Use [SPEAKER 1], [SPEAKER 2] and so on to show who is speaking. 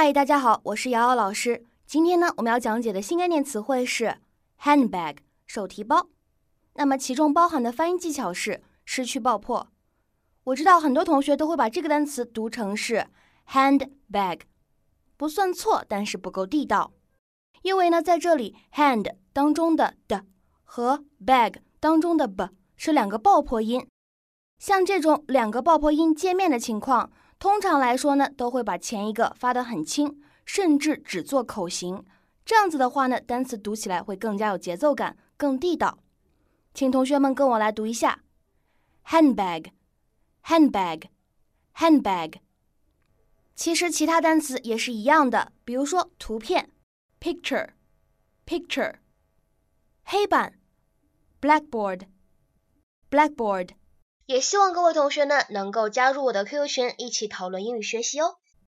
[SPEAKER 1] 嗨，大家好，我是瑶瑶老师。今天呢，我们要讲解的新概念词汇是 handbag 手提包。那么其中包含的发音技巧是失去爆破。我知道很多同学都会把这个单词读成是 handbag，不算错，但是不够地道。因为呢，在这里 hand 当中的的和 bag 当中的 b 是两个爆破音。像这种两个爆破音见面的情况。通常来说呢，都会把前一个发得很轻，甚至只做口型。这样子的话呢，单词读起来会更加有节奏感，更地道。请同学们跟我来读一下：handbag，handbag，handbag。其实其他单词也是一样的，比如说图片：picture，picture；黑板：blackboard，blackboard。
[SPEAKER 2] 也希望各位同学呢能够加入我的 QQ 群，一起讨论英语学习哦。